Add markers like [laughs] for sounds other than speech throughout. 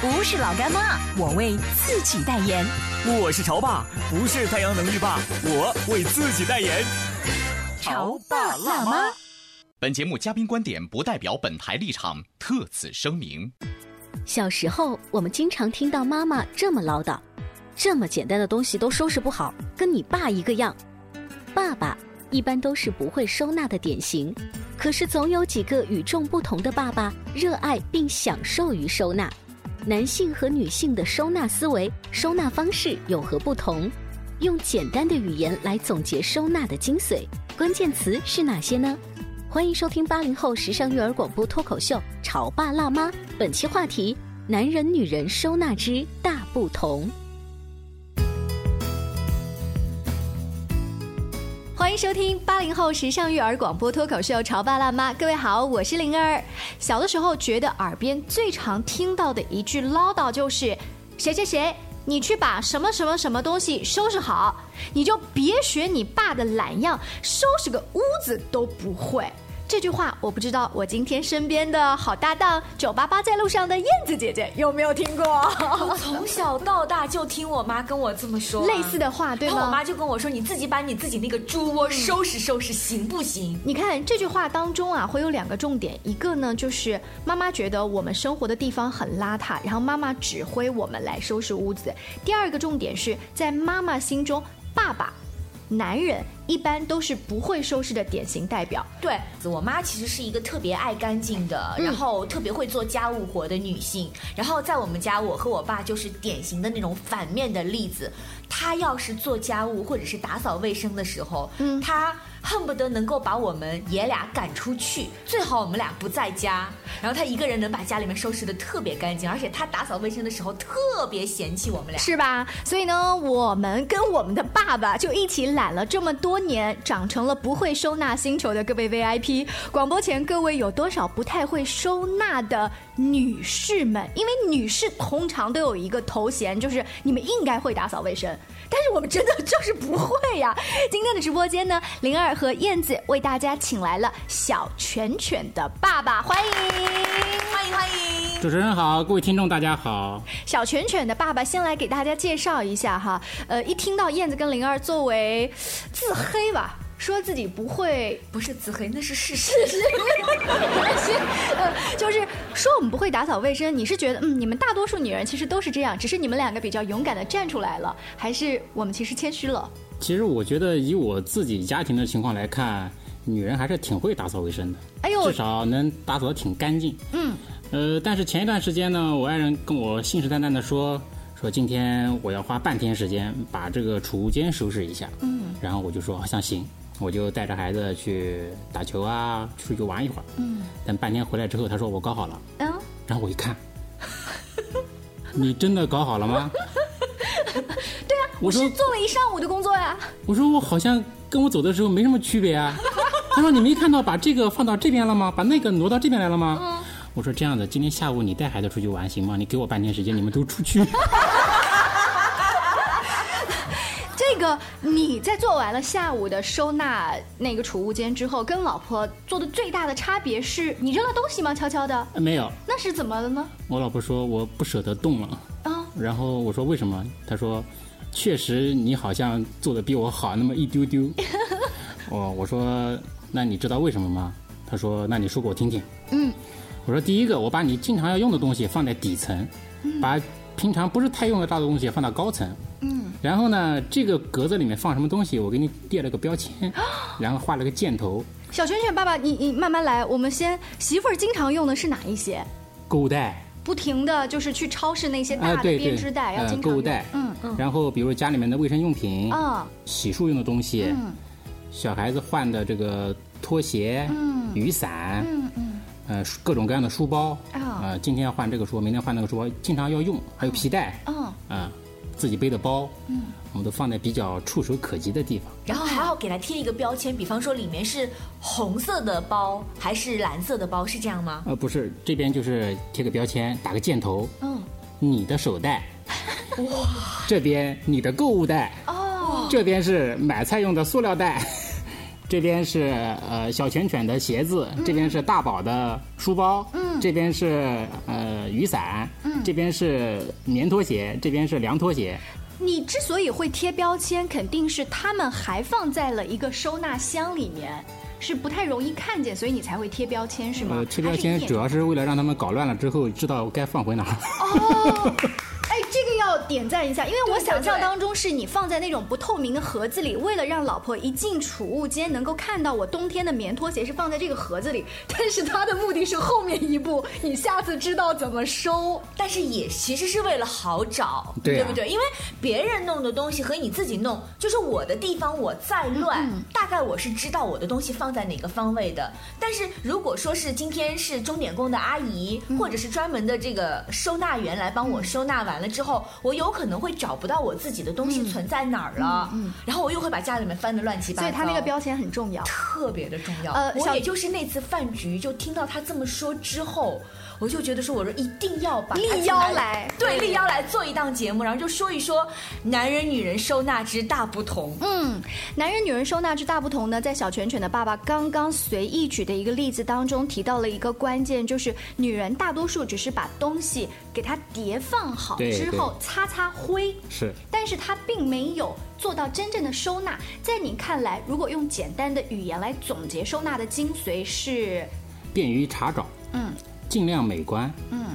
不是老干妈，我为自己代言。我是潮爸，不是太阳能浴霸，我为自己代言。潮爸辣妈。本节目嘉宾观点不代表本台立场，特此声明。小时候，我们经常听到妈妈这么唠叨。这么简单的东西都收拾不好，跟你爸一个样。爸爸一般都是不会收纳的典型，可是总有几个与众不同的爸爸，热爱并享受于收纳。男性和女性的收纳思维、收纳方式有何不同？用简单的语言来总结收纳的精髓，关键词是哪些呢？欢迎收听八零后时尚育儿广播脱口秀《潮爸辣妈》，本期话题：男人女人收纳之大不同。收听八零后时尚育儿广播脱口秀《潮爸辣妈》，各位好，我是灵儿。小的时候觉得耳边最常听到的一句唠叨就是：“谁谁谁，你去把什么什么什么东西收拾好，你就别学你爸的懒样，收拾个屋子都不会。”这句话我不知道，我今天身边的好搭档九八八在路上的燕子姐姐有没有听过？我从小到大就听我妈跟我这么说类似的话，对吗？我妈就跟我说：“你自己把你自己那个猪窝收拾收拾，行不行？”你看这句话当中啊，会有两个重点，一个呢就是妈妈觉得我们生活的地方很邋遢，然后妈妈指挥我们来收拾屋子；第二个重点是在妈妈心中，爸爸。男人一般都是不会收拾的典型代表。对，我妈其实是一个特别爱干净的，然后特别会做家务活的女性。然后在我们家，我和我爸就是典型的那种反面的例子。她要是做家务或者是打扫卫生的时候，嗯，她。恨不得能够把我们爷俩赶出去，最好我们俩不在家，然后他一个人能把家里面收拾的特别干净，而且他打扫卫生的时候特别嫌弃我们俩，是吧？所以呢，我们跟我们的爸爸就一起懒了这么多年，长成了不会收纳星球的各位 VIP。广播前各位有多少不太会收纳的女士们？因为女士通常都有一个头衔，就是你们应该会打扫卫生。但是我们真的就是不会呀！[laughs] 今天的直播间呢，灵儿和燕子为大家请来了小犬犬的爸爸，欢迎，欢迎，欢迎！主持人好，各位听众大家好。小犬犬的爸爸先来给大家介绍一下哈，呃，一听到燕子跟灵儿作为自黑吧。说自己不会，不是自黑，那是事实。呃，[laughs] 就是说我们不会打扫卫生。你是觉得，嗯，你们大多数女人其实都是这样，只是你们两个比较勇敢的站出来了，还是我们其实谦虚了？其实我觉得，以我自己家庭的情况来看，女人还是挺会打扫卫生的。哎呦，至少能打扫的挺干净。嗯。呃，但是前一段时间呢，我爱人跟我信誓旦旦的说，说今天我要花半天时间把这个储物间收拾一下。嗯。然后我就说好像行。我就带着孩子去打球啊，出去玩一会儿。嗯。等半天回来之后，他说我搞好了。嗯。然后我一看，[laughs] 你真的搞好了吗？[laughs] 对啊，我是做了一上午的工作呀。我说我好像跟我走的时候没什么区别啊。[laughs] 他说你没看到把这个放到这边了吗？把那个挪到这边来了吗？嗯。我说这样的，今天下午你带孩子出去玩行吗？你给我半天时间，你们都出去。个你在做完了下午的收纳那个储物间之后，跟老婆做的最大的差别是你扔了东西吗？悄悄的？没有。那是怎么了呢？我老婆说我不舍得动了。啊。然后我说为什么？她说，确实你好像做的比我好那么一丢丢。我 [laughs] 我说那你知道为什么吗？她说那你说给我听听。嗯。我说第一个，我把你经常要用的东西放在底层，把平常不是太用得到的东西放到高层。嗯。然后呢，这个格子里面放什么东西，我给你列了个标签，[gasps] 然后画了个箭头。小拳拳爸爸，你你慢慢来，我们先媳妇儿经常用的是哪一些？购物袋。不停的就是去超市那些大的编织袋，要经常。购物袋。嗯嗯。然后比如家里面的卫生用品。啊。洗漱用的东西。嗯。小孩子换的这个拖鞋。嗯。雨伞。嗯嗯。呃，各种各样的书包。啊。呃，今天要换这个书，明天换那个书包，经常要用。还有皮带。嗯。啊。自己背的包，嗯，我们都放在比较触手可及的地方。然后还要给它贴一个标签，比方说里面是红色的包还是蓝色的包，是这样吗？呃，不是，这边就是贴个标签，打个箭头。嗯，你的手袋。哇，这边你的购物袋。哦，这边是买菜用的塑料袋。这边是呃小犬犬的鞋子，这边是大宝的书包，嗯，这边是呃雨伞，嗯，这边是棉拖鞋，这边是凉拖鞋。你之所以会贴标签，肯定是他们还放在了一个收纳箱里面，是不太容易看见，所以你才会贴标签，是吗？呃，贴标签主要是为了让他们搞乱了之后知道该放回哪儿。哦。点赞一下，因为我想象当中是你放在那种不透明的盒子里，为了让老婆一进储物间能够看到我冬天的棉拖鞋是放在这个盒子里。[laughs] 但是他的目的是后面一步，你下次知道怎么收。但是也其实是为了好找，对不对？因为别人弄的东西和你自己弄，就是我的地方我再乱，大概我是知道我的东西放在哪个方位的。但是如果说是今天是钟点工的阿姨，或者是专门的这个收纳员来帮我收纳完了。之后，我有可能会找不到我自己的东西存在哪儿了，然后我又会把家里面翻得乱七八糟。所以他那个标签很重要，特别的重要。呃，我也就是那次饭局，就听到他这么说之后。我就觉得说，我说一定要把立腰来，对，立腰来做一档节目，然后就说一说男人女人收纳之大不同。嗯，男人女人收纳之大不同呢，在小拳拳的爸爸刚刚随意举的一个例子当中提到了一个关键，就是女人大多数只是把东西给它叠放好之后擦擦灰，是，但是它并没有做到真正的收纳。在你看来，如果用简单的语言来总结收纳的精髓是便于查找。嗯。尽量美观，嗯，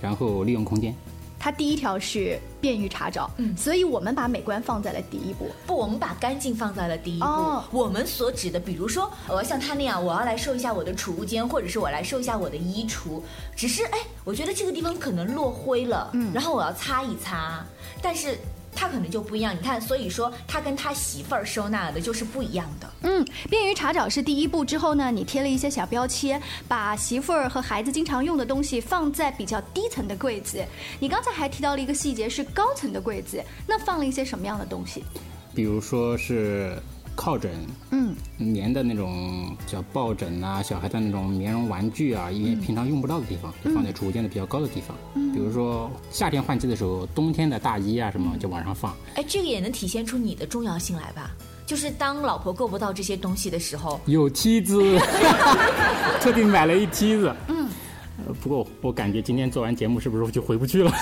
然后利用空间。它第一条是便于查找，嗯，所以我们把美观放在了第一步。不，我们把干净放在了第一步。哦，我们所指的，比如说，我要像他那样，我要来收一下我的储物间，或者是我来收一下我的衣橱。只是，哎，我觉得这个地方可能落灰了，嗯，然后我要擦一擦，但是。他可能就不一样，你看，所以说他跟他媳妇儿收纳的就是不一样的。嗯，便于查找是第一步，之后呢，你贴了一些小标签，把媳妇儿和孩子经常用的东西放在比较低层的柜子。你刚才还提到了一个细节，是高层的柜子，那放了一些什么样的东西？比如说是。靠枕，嗯，棉的那种叫抱枕啊，小孩的那种棉绒玩具啊，一些平常用不到的地方，就放在储物间的比较高的地方。嗯，比如说夏天换季的时候，冬天的大衣啊什么就往上放。哎，这个也能体现出你的重要性来吧？就是当老婆够不到这些东西的时候，有梯子，[laughs] 特地买了一梯子。嗯，不过我感觉今天做完节目是不是就回不去了？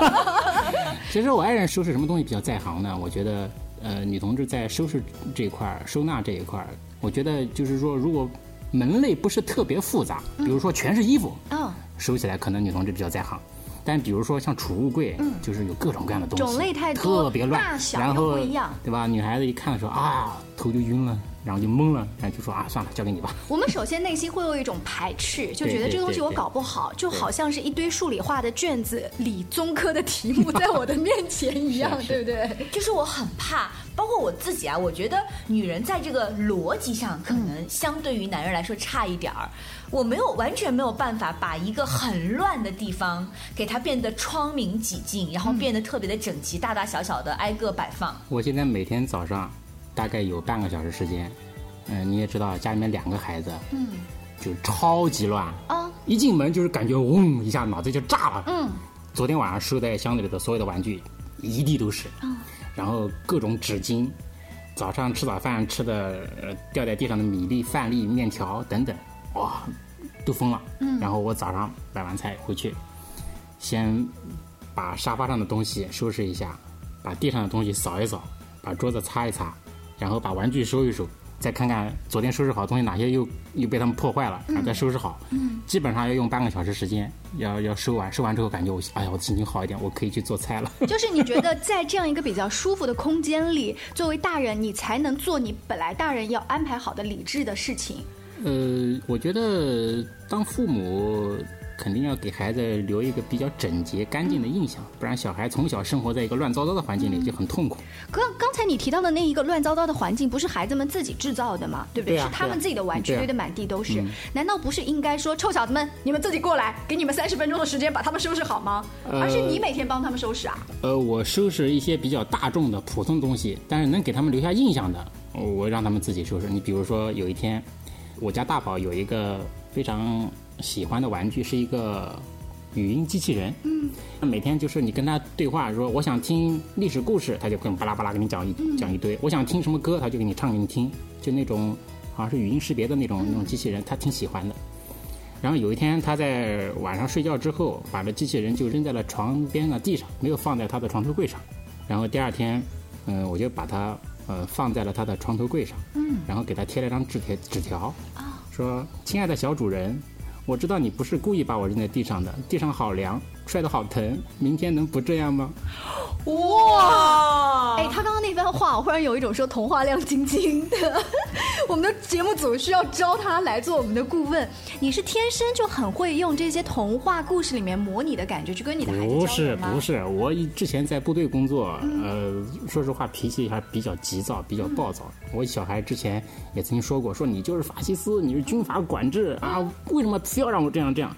[laughs] [laughs] 其实我爱人收拾什么东西比较在行呢？我觉得。呃，女同志在收拾这一块儿、收纳这一块儿，我觉得就是说，如果门类不是特别复杂，比如说全是衣服，嗯，收起来可能女同志比较在行。但比如说像储物柜，嗯，就是有各种各样的东西，种类太多，特别乱，大小不一样，对吧？女孩子一看的时候啊，头就晕了。然后就懵了，然后就说啊，算了，交给你吧。我们首先内心会有一种排斥，就觉得这个东西我搞不好，就好像是一堆数理化的卷子、理综科的题目在我的面前一 [laughs] 样，对不对？就是我很怕，包括我自己啊，我觉得女人在这个逻辑上可能相对于男人来说差一点儿。我没有完全没有办法把一个很乱的地方给它变得窗明几净，然后变得特别的整齐，大大小小的挨个摆放。我现在每天早上。大概有半个小时时间，嗯，你也知道家里面两个孩子，嗯，就超级乱啊！一进门就是感觉嗡一下脑子就炸了，嗯。昨天晚上收在箱子里的所有的玩具，一地都是，嗯。然后各种纸巾，早上吃早饭吃的掉在地上的米粒、饭粒、面条等等，哇，都疯了。嗯。然后我早上买完菜回去，先把沙发上的东西收拾一下，把地上的东西扫一扫，把桌子擦一擦。然后把玩具收一收，再看看昨天收拾好的东西哪些又又被他们破坏了，然后再收拾好。嗯，基本上要用半个小时时间，要要收完。收完之后感觉我哎呀，我心情好一点，我可以去做菜了。[laughs] [laughs] 就是你觉得在这样一个比较舒服的空间里，作为大人，你才能做你本来大人要安排好的理智的事情。呃，我觉得当父母。肯定要给孩子留一个比较整洁、干净的印象，不然小孩从小生活在一个乱糟糟的环境里就很痛苦。刚刚才你提到的那一个乱糟糟的环境，不是孩子们自己制造的吗？对不对？是他们自己的玩具堆得满地都是。难道不是应该说，臭小子们，你们自己过来，给你们三十分钟的时间把他们收拾好吗？而是你每天帮他们收拾啊？呃，我收拾一些比较大众的普通东西，但是能给他们留下印象的，我让他们自己收拾。你比如说，有一天，我家大宝有一个非常。喜欢的玩具是一个语音机器人，嗯，每天就是你跟他对话，说我想听历史故事，他就跟巴拉巴拉给你讲一讲一堆；我想听什么歌，他就给你唱给你听，就那种好像是语音识别的那种那种机器人，他挺喜欢的。然后有一天他在晚上睡觉之后，把这机器人就扔在了床边的地上，没有放在他的床头柜上。然后第二天，嗯，我就把它呃放在了他的床头柜上，嗯，然后给他贴了张纸贴纸条，啊，说亲爱的小主人。我知道你不是故意把我扔在地上的，地上好凉，摔得好疼。明天能不这样吗？哇！哎，他刚刚那番话，我忽然有一种说童话亮晶晶的。我们的节目组需要招他来做我们的顾问。你是天生就很会用这些童话故事里面模拟的感觉去跟你的孩子不是不是，我之前在部队工作，呃，说实话脾气还比较急躁，比较暴躁。我小孩之前也曾经说过，说你就是法西斯，你是军阀管制啊，为什么非要让我这样这样？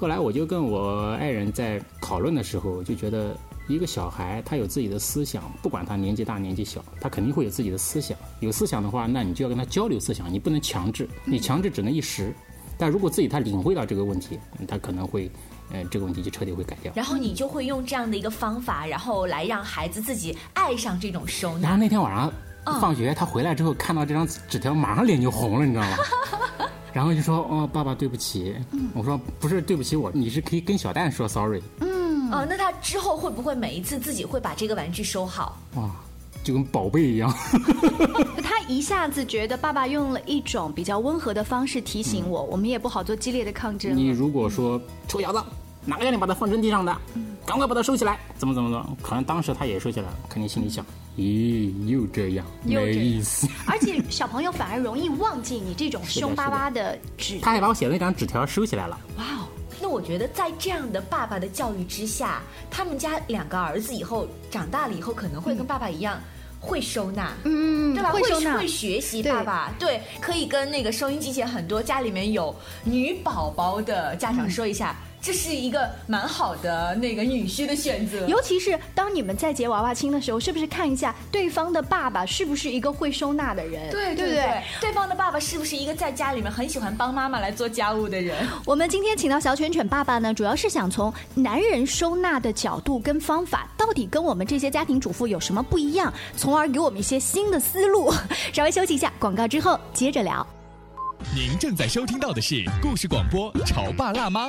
后来我就跟我爱人在讨论的时候，就觉得。一个小孩，他有自己的思想，不管他年纪大年纪小，他肯定会有自己的思想。有思想的话，那你就要跟他交流思想，你不能强制，你强制只能一时。但如果自己他领会到这个问题，他可能会，嗯，这个问题就彻底会改掉。然后你就会用这样的一个方法，然后来让孩子自己爱上这种收纳。然后那天晚上放学，他回来之后看到这张纸条，马上脸就红了，你知道吗？然后就说：“哦，爸爸对不起。”我说：“不是对不起我，你是可以跟小蛋说 sorry。”嗯哦，那他之后会不会每一次自己会把这个玩具收好？哇，就跟宝贝一样。[laughs] 他一下子觉得爸爸用了一种比较温和的方式提醒我，我们也不好做激烈的抗争。你如果说臭小子，哪个让你把它放扔地上的？赶快把它收起来！怎么怎么么？可能当时他也收起来了，肯定心里想：咦，又这样，没意思。[laughs] 而且小朋友反而容易忘记你这种凶巴巴的纸。[laughs] 他还把我写的那张纸条收起来了。哇哦。那我觉得，在这样的爸爸的教育之下，他们家两个儿子以后长大了以后，可能会跟爸爸一样会收纳，嗯，对吧？会收纳，会学习爸爸，对，可以跟那个收音机前很多家里面有女宝宝的家长说一下。这是一个蛮好的那个女婿的选择，尤其是当你们在结娃娃亲的时候，是不是看一下对方的爸爸是不是一个会收纳的人？对对对，对方的爸爸是不是一个在家里面很喜欢帮妈妈来做家务的人？我们今天请到小犬犬爸爸呢，主要是想从男人收纳的角度跟方法，到底跟我们这些家庭主妇有什么不一样，从而给我们一些新的思路。[laughs] 稍微休息一下，广告之后接着聊。您正在收听到的是故事广播《潮爸辣妈》。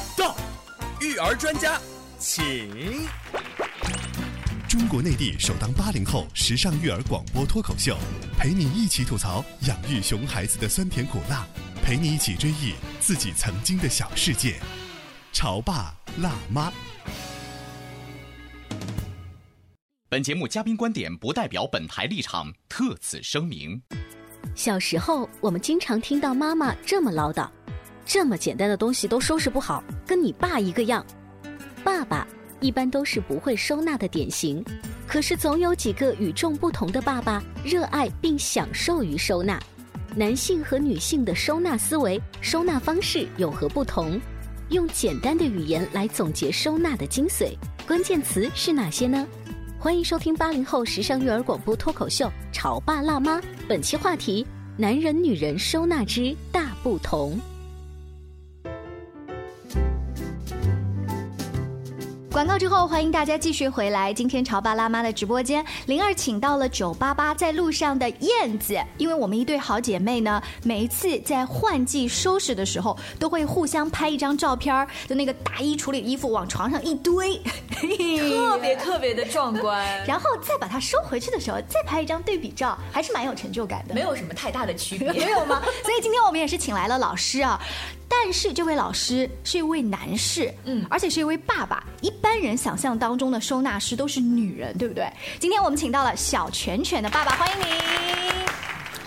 到，育儿专家，请。中国内地首档八零后时尚育儿广播脱口秀，陪你一起吐槽养育熊孩子的酸甜苦辣，陪你一起追忆自己曾经的小世界。潮爸辣妈。本节目嘉宾观点不代表本台立场，特此声明。小时候，我们经常听到妈妈这么唠叨。这么简单的东西都收拾不好，跟你爸一个样。爸爸一般都是不会收纳的典型，可是总有几个与众不同的爸爸，热爱并享受于收纳。男性和女性的收纳思维、收纳方式有何不同？用简单的语言来总结收纳的精髓，关键词是哪些呢？欢迎收听八零后时尚育儿广播脱口秀《潮爸辣妈》，本期话题：男人女人收纳之大不同。广告之后，欢迎大家继续回来。今天潮爸辣妈的直播间，灵儿请到了九八八在路上的燕子，因为我们一对好姐妹呢，每一次在换季收拾的时候，都会互相拍一张照片就那个大衣处理衣服往床上一堆，特别特别的壮观。[laughs] 然后再把它收回去的时候，再拍一张对比照，还是蛮有成就感的。没有什么太大的区别，[laughs] 没有吗？所以今天我们也是请来了老师啊。但是这位老师是一位男士，嗯，而且是一位爸爸。一般人想象当中的收纳师都是女人，对不对？今天我们请到了小拳拳的爸爸，欢迎你。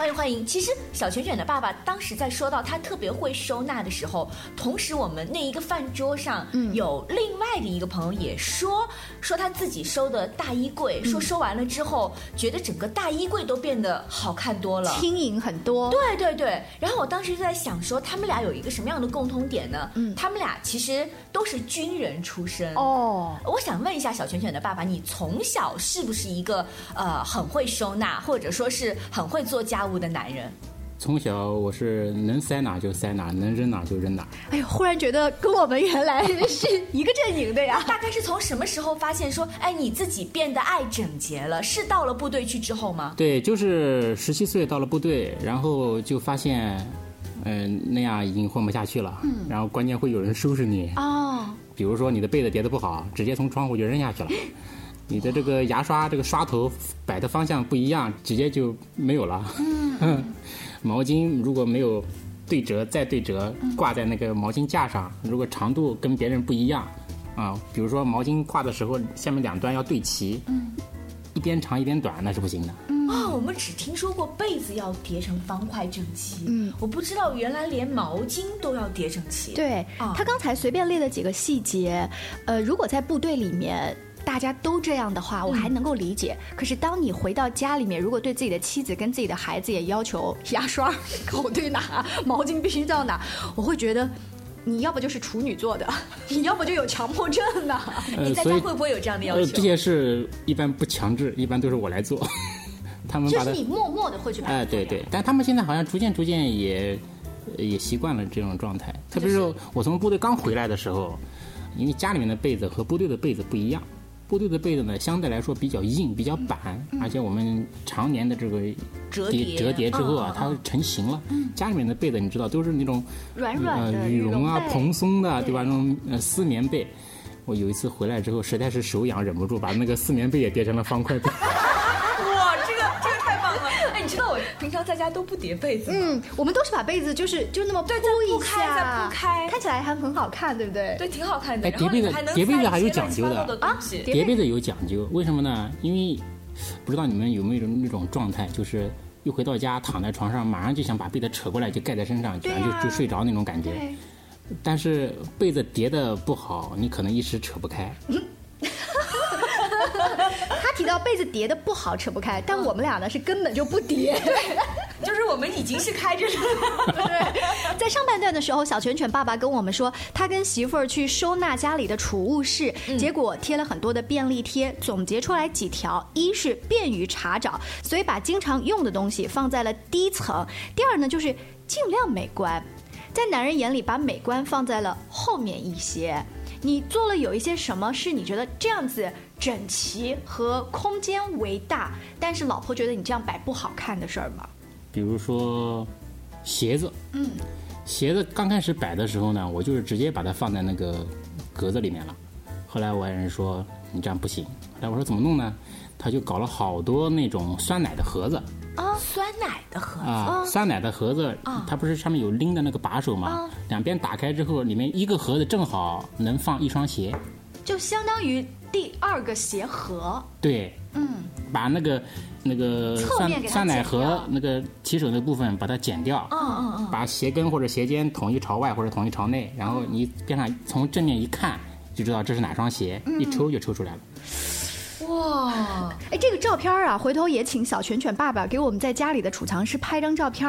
欢迎欢迎！其实小卷卷的爸爸当时在说到他特别会收纳的时候，同时我们那一个饭桌上有另外的一个朋友也说说他自己收的大衣柜，说收完了之后觉得整个大衣柜都变得好看多了，轻盈很多。对对对。然后我当时就在想说，他们俩有一个什么样的共通点呢？嗯，他们俩其实都是军人出身。哦，我想问一下小卷卷的爸爸，你从小是不是一个呃很会收纳，或者说是很会做家？务的男人，从小我是能塞哪就塞哪，能扔哪就扔哪。哎呦，忽然觉得跟我们原来是一个阵营的呀！[laughs] 大概是从什么时候发现说，哎，你自己变得爱整洁了？是到了部队去之后吗？对，就是十七岁到了部队，然后就发现，嗯，那样已经混不下去了。嗯。然后关键会有人收拾你。哦。比如说你的被子叠的不好，直接从窗户就扔下去了。你的这个牙刷这个刷头摆的方向不一样，直接就没有了。嗯，[laughs] 毛巾如果没有对折再对折，挂在那个毛巾架上，如果长度跟别人不一样，啊，比如说毛巾挂的时候下面两端要对齐，嗯，一边长一边短那是不行的。啊，我们只听说过被子要叠成方块整齐，嗯，我不知道原来连毛巾都要叠整齐。对，他刚才随便列了几个细节，呃，如果在部队里面。大家都这样的话，我还能够理解。可是当你回到家里面，如果对自己的妻子跟自己的孩子也要求牙刷 [laughs] 口对哪，毛巾必须到哪，我会觉得，你要不就是处女座的，[laughs] 你要不就有强迫症呢。你在家会不会有这样的要求？这些事一般不强制，一般都是我来做。[laughs] 他们就是你默默的会去。哎，对对，但他们现在好像逐渐逐渐也也习惯了这种状态。特别是我从部队刚回来的时候，因为家里面的被子和部队的被子不一样。部队的被子呢，相对来说比较硬、比较板，而且我们常年的这个折叠折叠之后啊，它成型了。家里面的被子你知道都是那种软软的羽绒啊、蓬松的，对吧？那种呃丝棉被。我有一次回来之后，实在是手痒，忍不住把那个丝棉被也叠成了方块被。[laughs] 平常在家都不叠被子，嗯，我们都是把被子就是就那么铺一下，铺开，看起来还很好看，对不对？对，挺好看的。哎，叠被子，叠被子还有讲究的啊！叠被子有讲究，为什么呢？因为不知道你们有没有那种状态，就是一回到家躺在床上，马上就想把被子扯过来就盖在身上，然后就就睡着那种感觉。但是被子叠的不好，你可能一时扯不开。他提到被子叠的不好，扯不开，但我们俩呢是根本就不叠，[laughs] 就是我们已经是开着了。对，[laughs] 在上半段的时候，小拳拳爸爸跟我们说，他跟媳妇儿去收纳家里的储物室，结果贴了很多的便利贴，总结出来几条：一是便于查找，所以把经常用的东西放在了低层；第二呢，就是尽量美观，在男人眼里把美观放在了后面一些。你做了有一些什么是你觉得这样子？整齐和空间为大，但是老婆觉得你这样摆不好看的事儿吗？比如说鞋子，嗯，鞋子刚开始摆的时候呢，我就是直接把它放在那个格子里面了。后来我爱人说你这样不行，来我说怎么弄呢？他就搞了好多那种酸奶的盒子奶的盒子。啊，酸奶的盒子，它不是上面有拎的那个把手吗？两边打开之后，里面一个盒子正好能放一双鞋，就相当于。第二个鞋盒，对，嗯，把那个那个酸酸奶盒那个提手那部分把它剪掉，嗯嗯嗯，把鞋跟或者鞋尖统一朝外或者统一朝内，然后你边上从正面一看就知道这是哪双鞋，一抽就抽出来了。哇，哦，哎，这个照片啊，回头也请小犬犬爸爸给我们在家里的储藏室拍张照片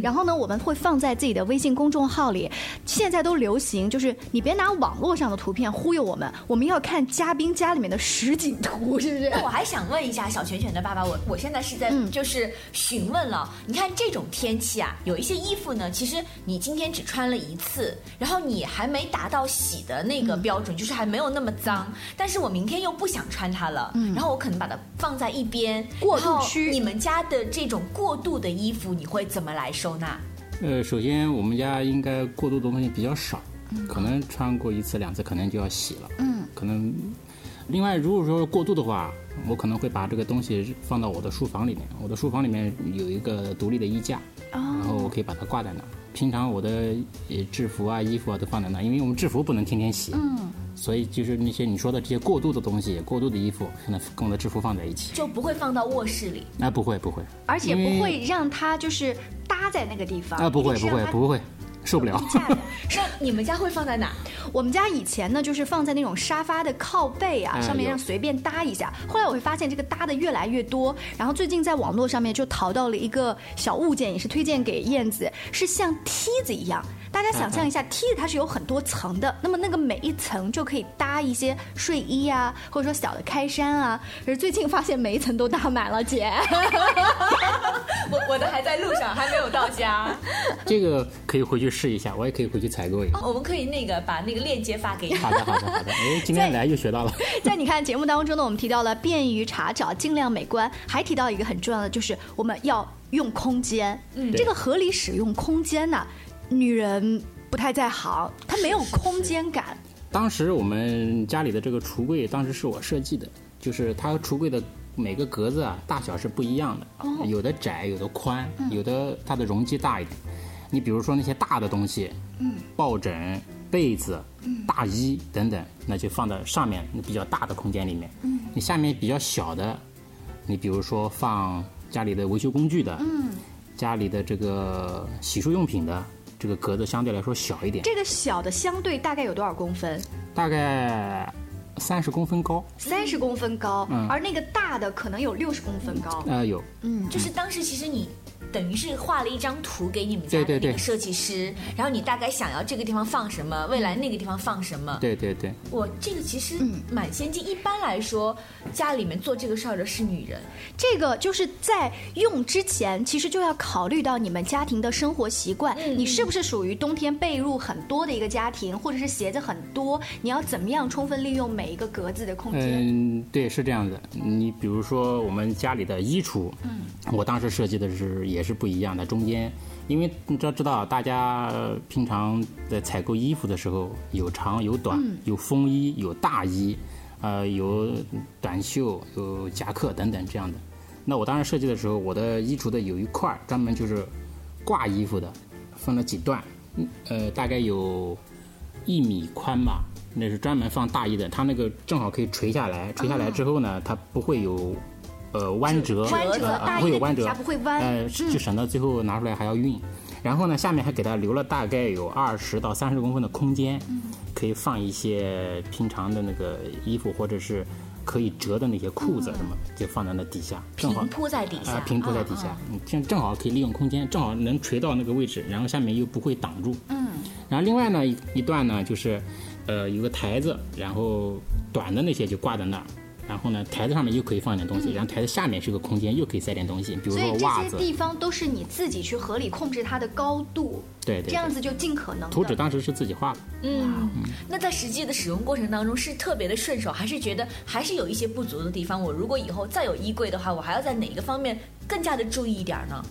然后呢，我们会放在自己的微信公众号里。现在都流行，就是你别拿网络上的图片忽悠我们，我们要看嘉宾家里面的实景图，是不是？那我还想问一下小犬犬的爸爸，我我现在是在就是询问了，你看这种天气啊，有一些衣服呢，其实你今天只穿了一次，然后你还没达到洗的那个标准，就是还没有那么脏，但是我明天又不想穿它了，然后我可能把它放在一边过渡区。你们家的这种过渡的衣服，你会怎么来收纳？呃，首先我们家应该过渡的东西比较少，可能穿过一次两次，可能就要洗了。嗯，可能。另外，如果说过渡的话，我可能会把这个东西放到我的书房里面。我的书房里面有一个独立的衣架，然后我可以把它挂在那。平常我的制服啊、衣服啊都放在那，因为我们制服不能天天洗。嗯。所以就是那些你说的这些过度的东西，过度的衣服，可能跟我的制服放在一起，就不会放到卧室里。啊不会不会，而且不会让它就是搭在那个地方。啊，不会不会不会。受不了。那 [laughs] 你们家会放在哪？我们家以前呢，就是放在那种沙发的靠背啊，上面让随便搭一下。后来我会发现这个搭的越来越多，然后最近在网络上面就淘到了一个小物件，也是推荐给燕子，是像梯子一样。大家想象一下，梯子它是有很多层的，那么那个每一层就可以搭一些睡衣啊，或者说小的开衫啊。可是最近发现每一层都搭满了，姐。[laughs] 我我的还在路上，还没有到家。[laughs] 这个可以回去试一下，我也可以回去采购一下。我们可以那个把那个链接发给你。好的好的好的。哎，[laughs] 今天来又学到了。在你看节目当中呢，我们提到了便于查找、尽量美观，还提到一个很重要的，就是我们要用空间。嗯，这个合理使用空间呢？女人不太在行，她没有空间感。当时我们家里的这个橱柜，当时是我设计的，就是它橱柜的每个格子啊，大小是不一样的，有的窄，有的宽，有的它的容积大一点。你比如说那些大的东西，嗯，抱枕、被子、大衣等等，那就放在上面比较大的空间里面。嗯，你下面比较小的，你比如说放家里的维修工具的，嗯，家里的这个洗漱用品的。这个格子相对来说小一点。这个小的相对大概有多少公分？大概三十公分高。三十公分高，而那个大的可能有六十公分高。呃，有。嗯，就是当时其实你。等于是画了一张图给你们家的那个设计师，然后你大概想要这个地方放什么，未来那个地方放什么。对对对，我这个其实蛮先进。一般来说，家里面做这个事儿的是女人。这个就是在用之前，其实就要考虑到你们家庭的生活习惯。你是不是属于冬天被褥很多的一个家庭，或者是鞋子很多？你要怎么样充分利用每一个格子的空间？嗯，对，是这样的。你比如说我们家里的衣橱，嗯，我当时设计的是也。是不一样的，中间，因为你要知道，大家平常在采购衣服的时候，有长有短，有风衣，有大衣，呃，有短袖，有夹克等等这样的。那我当时设计的时候，我的衣橱的有一块专门就是挂衣服的，分了几段，呃，大概有一米宽吧，那是专门放大衣的。它那个正好可以垂下来，垂下来之后呢，它不会有。呃，弯折，呃，不会有弯折，不会弯，呃，就省到最后拿出来还要熨。然后呢，下面还给它留了大概有二十到三十公分的空间，可以放一些平常的那个衣服，或者是可以折的那些裤子什么，就放在那底下，正好平铺在底下，平铺在底下，正正好可以利用空间，正好能垂到那个位置，然后下面又不会挡住。嗯。然后另外呢，一段呢就是，呃，有个台子，然后短的那些就挂在那儿。然后呢，台子上面又可以放点东西，然后台子下面是个空间，又可以塞点东西，比如说袜子。这些地方都是你自己去合理控制它的高度，对对，这样子就尽可能。图纸当时是自己画的。嗯，那在实际的使用过程当中是特别的顺手，还是觉得还是有一些不足的地方？我如果以后再有衣柜的话，我还要在哪一个方面更加的注意一点呢？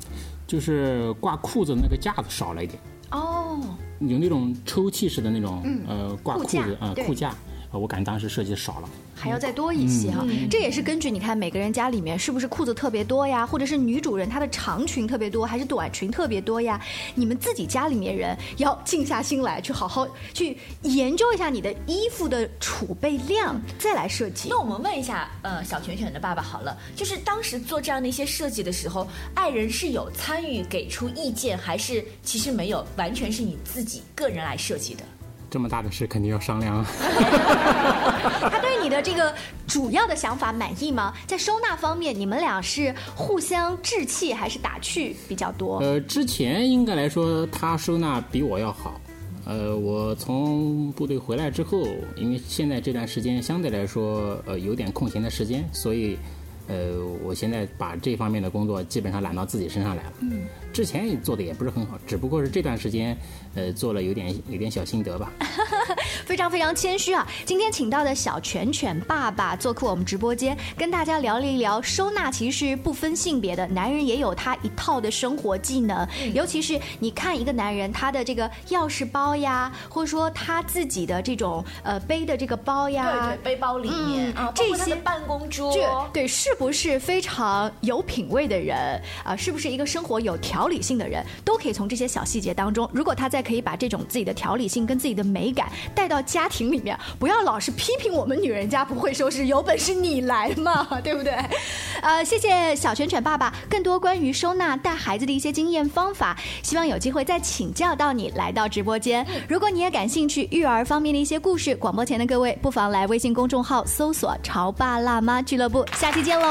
就是挂裤子那个架子少了一点。哦。有那种抽屉式的那种，嗯呃，挂裤子啊，裤架。我感觉当时设计少了，还要再多一些哈。这也是根据你看每个人家里面是不是裤子特别多呀，或者是女主人她的长裙特别多，还是短裙特别多呀？你们自己家里面人要静下心来，去好好去研究一下你的衣服的储备量，再来设计。那我们问一下，呃，小犬犬的爸爸好了，就是当时做这样的一些设计的时候，爱人是有参与给出意见，还是其实没有，完全是你自己个人来设计的？这么大的事肯定要商量。[laughs] 他对你的这个主要的想法满意吗？在收纳方面，你们俩是互相置气还是打趣比较多？呃，之前应该来说，他收纳比我要好。呃，我从部队回来之后，因为现在这段时间相对来说，呃，有点空闲的时间，所以。呃，我现在把这方面的工作基本上揽到自己身上来了。嗯，之前做的也不是很好，只不过是这段时间，呃，做了有点有点小心得吧。[laughs] 非常非常谦虚啊！今天请到的小犬犬爸爸做客我们直播间，跟大家聊了一聊收纳，其实不分性别的，男人也有他一套的生活技能。尤其是你看一个男人，他的这个钥匙包呀，或者说他自己的这种呃背的这个包呀，对对，背包里面啊，这些办公桌，对是。不是非常有品味的人啊，是不是一个生活有条理性的人，都可以从这些小细节当中，如果他再可以把这种自己的条理性跟自己的美感带到家庭里面，不要老是批评我们女人家不会收拾，有本事你来嘛，[laughs] 对不对？呃，谢谢小拳犬爸爸，更多关于收纳带孩子的一些经验方法，希望有机会再请教到你来到直播间。如果你也感兴趣育儿方面的一些故事，广播前的各位不妨来微信公众号搜索“潮爸辣妈俱乐部”，下期见喽